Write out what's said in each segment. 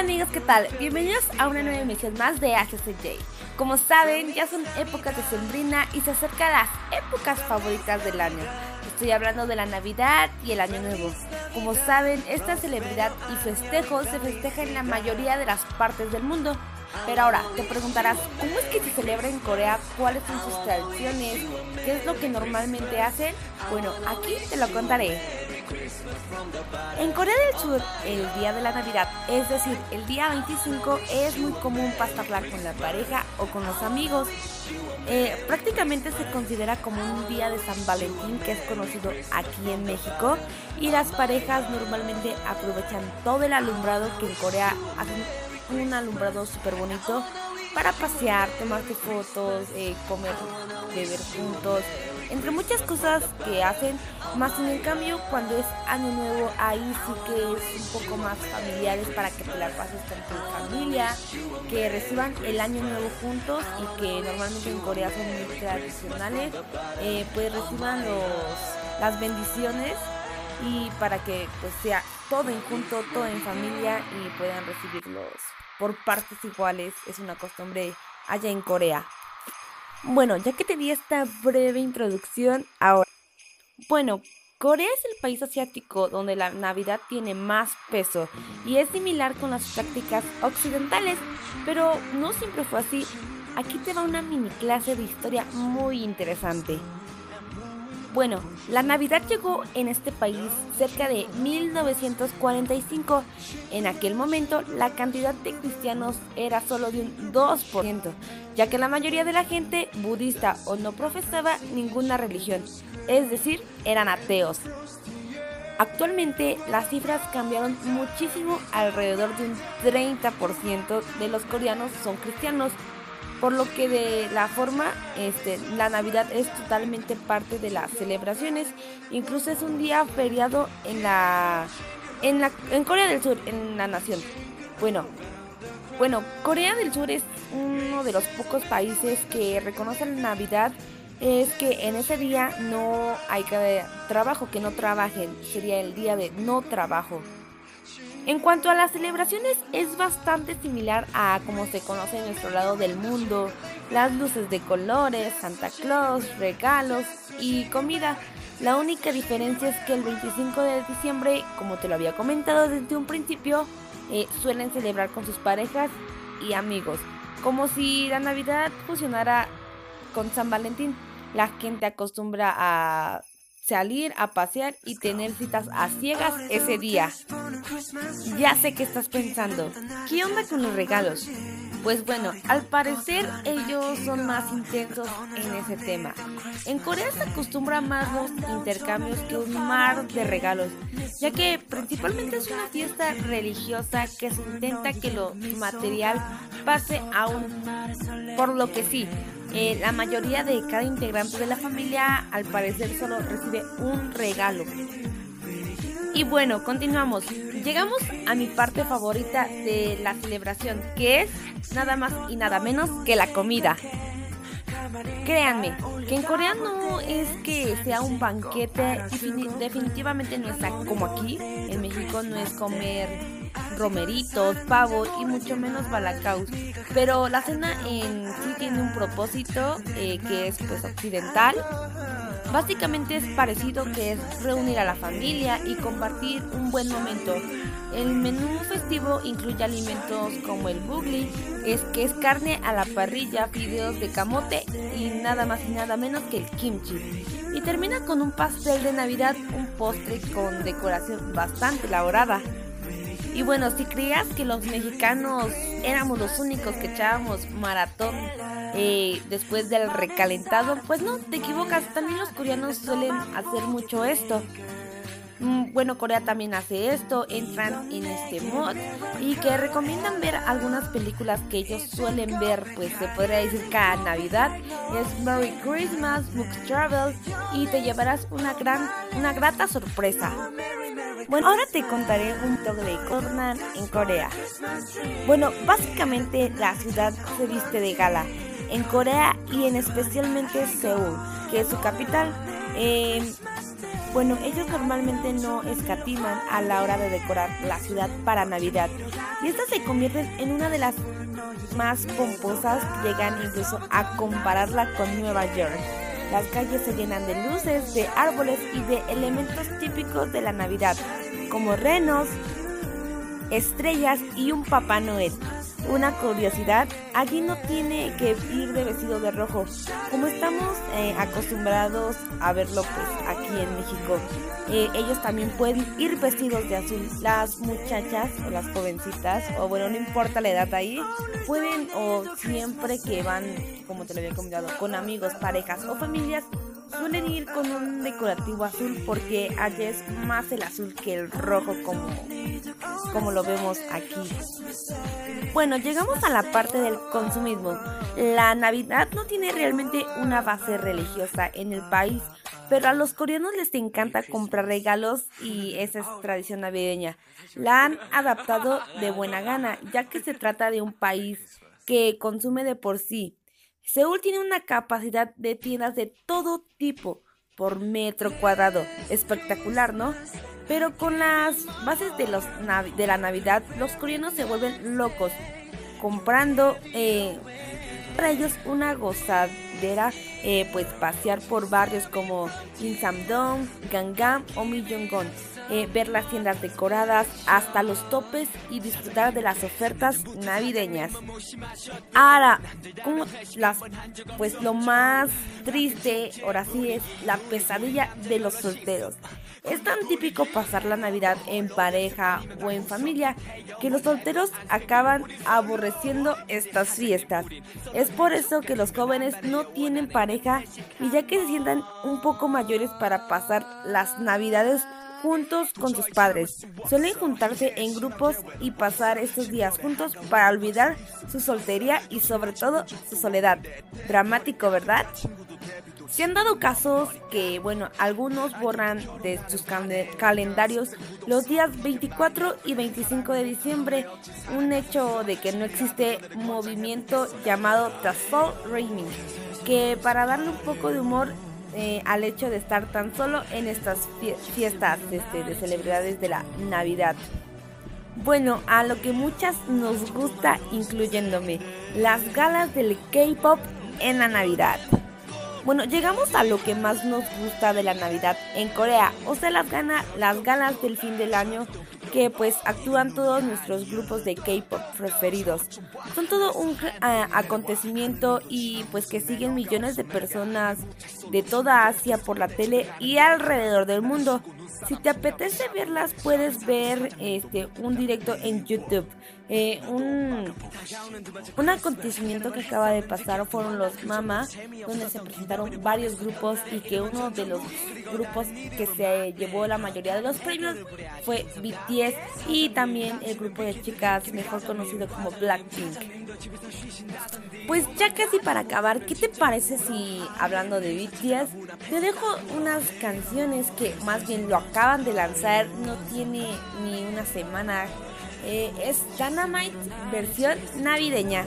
Hola amigos, ¿qué tal? Bienvenidos a una nueva emisión más de HCJ. Como saben, ya son épocas de sembrina y se acercan las épocas favoritas del año. Estoy hablando de la Navidad y el Año Nuevo. Como saben, esta celebridad y festejo se festeja en la mayoría de las partes del mundo. Pero ahora te preguntarás, ¿cómo es que se celebra en Corea? ¿Cuáles son sus tradiciones? ¿Qué es lo que normalmente hacen? Bueno, aquí te lo contaré. En Corea del Sur, el día de la Navidad, es decir, el día 25, es muy común pasarla con la pareja o con los amigos. Eh, prácticamente se considera como un día de San Valentín que es conocido aquí en México y las parejas normalmente aprovechan todo el alumbrado que en Corea hacen un alumbrado súper bonito para pasear, tomarte fotos, eh, comer, beber juntos, entre muchas cosas que hacen, más en el cambio cuando es año nuevo ahí sí que es un poco más familiares para que te la pases con tu familia, que reciban el año nuevo juntos y que normalmente en Corea son muy tradicionales, eh, pues reciban los, las bendiciones y para que pues sea todo en junto, todo en familia y puedan recibirlos por partes iguales, es una costumbre allá en Corea. Bueno, ya que te di esta breve introducción, ahora. Bueno, Corea es el país asiático donde la Navidad tiene más peso y es similar con las prácticas occidentales, pero no siempre fue así. Aquí te va una mini clase de historia muy interesante. Bueno, la Navidad llegó en este país cerca de 1945. En aquel momento la cantidad de cristianos era solo de un 2%, ya que la mayoría de la gente budista o no profesaba ninguna religión, es decir, eran ateos. Actualmente las cifras cambiaron muchísimo, alrededor de un 30% de los coreanos son cristianos por lo que de la forma este, la Navidad es totalmente parte de las celebraciones, incluso es un día feriado en la en la en Corea del Sur, en la nación. Bueno, bueno, Corea del Sur es uno de los pocos países que reconocen la Navidad es que en ese día no hay trabajo, que no trabajen, sería el día de no trabajo. En cuanto a las celebraciones, es bastante similar a como se conoce en nuestro lado del mundo, las luces de colores, Santa Claus, regalos y comida. La única diferencia es que el 25 de diciembre, como te lo había comentado desde un principio, eh, suelen celebrar con sus parejas y amigos, como si la Navidad fusionara con San Valentín. La gente acostumbra a salir a pasear y tener citas a ciegas ese día. Ya sé que estás pensando, ¿qué onda con los regalos? Pues bueno, al parecer ellos son más intensos en ese tema. En Corea se acostumbra más los intercambios que un mar de regalos, ya que principalmente es una fiesta religiosa que se intenta que lo material pase aún por lo que sí. Eh, la mayoría de cada integrante de la familia al parecer solo recibe un regalo. Y bueno, continuamos. Llegamos a mi parte favorita de la celebración, que es nada más y nada menos que la comida. Créanme, que en Corea no es que sea un banquete, definitivamente no está como aquí. En México no es comer romeritos, pavo y mucho menos balacaus. Pero la cena en sí tiene un propósito eh, que es pues occidental. Básicamente es parecido que es reunir a la familia y compartir un buen momento. El menú festivo incluye alimentos como el bugli, es que es carne a la parrilla, fideos de camote y nada más y nada menos que el kimchi. Y termina con un pastel de Navidad, un postre con decoración bastante elaborada. Y bueno, si creías que los mexicanos éramos los únicos que echábamos maratón eh, después del recalentado, pues no, te equivocas. También los coreanos suelen hacer mucho esto. Mm, bueno, Corea también hace esto, entran en este mod y que recomiendan ver algunas películas que ellos suelen ver, pues se podría decir cada Navidad. Es Merry Christmas, Books Travel y te llevarás una gran, una grata sorpresa. Bueno, ahora te contaré un toque de en Corea. Bueno, básicamente la ciudad se viste de gala en Corea y en especialmente Seúl, que es su capital. Eh, bueno, ellos normalmente no escatiman a la hora de decorar la ciudad para Navidad. Y esta se convierte en una de las más pomposas que llegan incluso a compararla con Nueva York. Las calles se llenan de luces, de árboles y de elementos típicos de la Navidad, como renos, estrellas y un Papá Noel. Una curiosidad, allí no tiene que ir de vestido de rojo, como estamos eh, acostumbrados a verlo pues aquí en México. Eh, ellos también pueden ir vestidos de azul. Las muchachas o las jovencitas, o bueno, no importa la edad ahí, pueden o siempre que van, como te lo había comentado, con amigos, parejas o familias, suelen ir con un decorativo azul porque allí es más el azul que el rojo como, como lo vemos aquí. Bueno, llegamos a la parte del consumismo. La Navidad no tiene realmente una base religiosa en el país, pero a los coreanos les encanta comprar regalos y esa es tradición navideña. La han adaptado de buena gana, ya que se trata de un país que consume de por sí Seúl tiene una capacidad de tiendas de todo tipo por metro cuadrado. Espectacular, ¿no? Pero con las bases de, los de la Navidad, los coreanos se vuelven locos comprando eh, para ellos una gozadera, eh, pues pasear por barrios como Insamdong, Gangnam o Millongon eh, ver las tiendas decoradas hasta los topes y disfrutar de las ofertas navideñas. Ahora, como las, pues lo más triste, ahora sí es la pesadilla de los solteros. Es tan típico pasar la Navidad en pareja o en familia que los solteros acaban aborreciendo estas fiestas. Es por eso que los jóvenes no tienen pareja y ya que se sientan un poco mayores para pasar las Navidades juntos con sus padres. Suelen juntarse en grupos y pasar estos días juntos para olvidar su soltería y sobre todo su soledad. Dramático, ¿verdad? Se han dado casos que, bueno, algunos borran de sus calendarios los días 24 y 25 de diciembre, un hecho de que no existe movimiento llamado The Fall Raining, que para darle un poco de humor eh, al hecho de estar tan solo en estas fiestas este, de celebridades de la Navidad. Bueno, a lo que muchas nos gusta, incluyéndome, las galas del K-Pop en la Navidad. Bueno, llegamos a lo que más nos gusta de la Navidad en Corea, o sea, las, las galas del fin del año que pues actúan todos nuestros grupos de K-pop preferidos. Son todo un acontecimiento y pues que siguen millones de personas de toda Asia por la tele y alrededor del mundo. Si te apetece verlas, puedes ver este un directo en YouTube. Eh, un, un acontecimiento que acaba de pasar fueron los Mama, donde se presentaron varios grupos y que uno de los grupos que se llevó la mayoría de los premios fue BTS y también el grupo de chicas mejor conocido como Blackpink. Pues ya casi para acabar, ¿qué te parece si hablando de BTS te dejo unas canciones que más bien lo acaban de lanzar, no tiene ni una semana. Eh, es Dynamite versión navideña.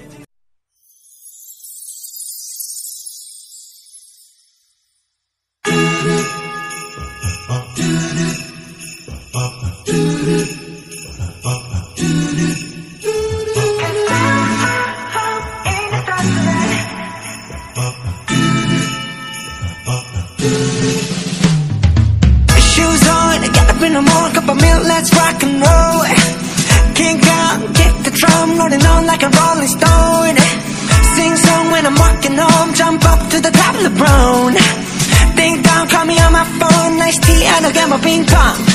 like a rolling stone. Sing song when I'm walking home Jump up to the top of the throne. Ding dong, call me on my phone. Nice tea, I know get my ping pong.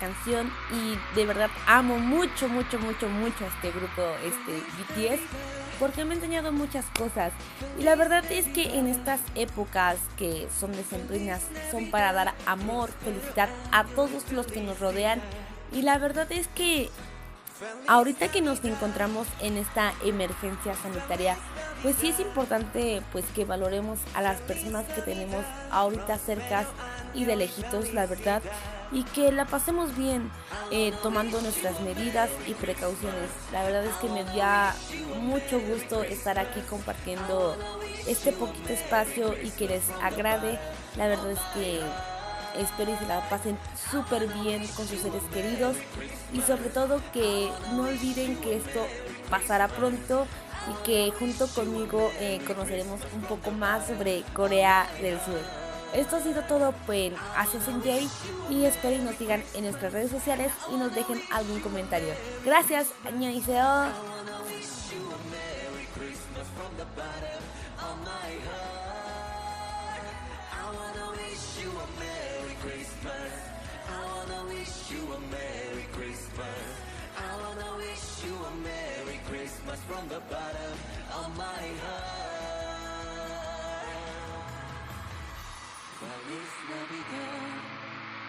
Canción y de verdad amo mucho, mucho, mucho, mucho a este grupo, este BTS, porque me ha enseñado muchas cosas. Y la verdad es que en estas épocas que son decembrinas, son para dar amor, felicidad a todos los que nos rodean. Y la verdad es que ahorita que nos encontramos en esta emergencia sanitaria, pues sí es importante pues que valoremos a las personas que tenemos ahorita cercas y de lejitos, la verdad, y que la pasemos bien eh, tomando nuestras medidas y precauciones. La verdad es que me da mucho gusto estar aquí compartiendo este poquito espacio y que les agrade. La verdad es que espero y se la pasen súper bien con sus seres queridos y sobre todo que no olviden que esto pasará pronto y que junto conmigo eh, conoceremos un poco más sobre Corea del Sur. Esto ha sido todo en Asia Jay y espero y nos sigan en nuestras redes sociales y nos dejen algún comentario. Gracias, 안녕히세요. I wanna wish you a Merry Christmas. Christmas from the bottom of my heart. Feliz Navidad.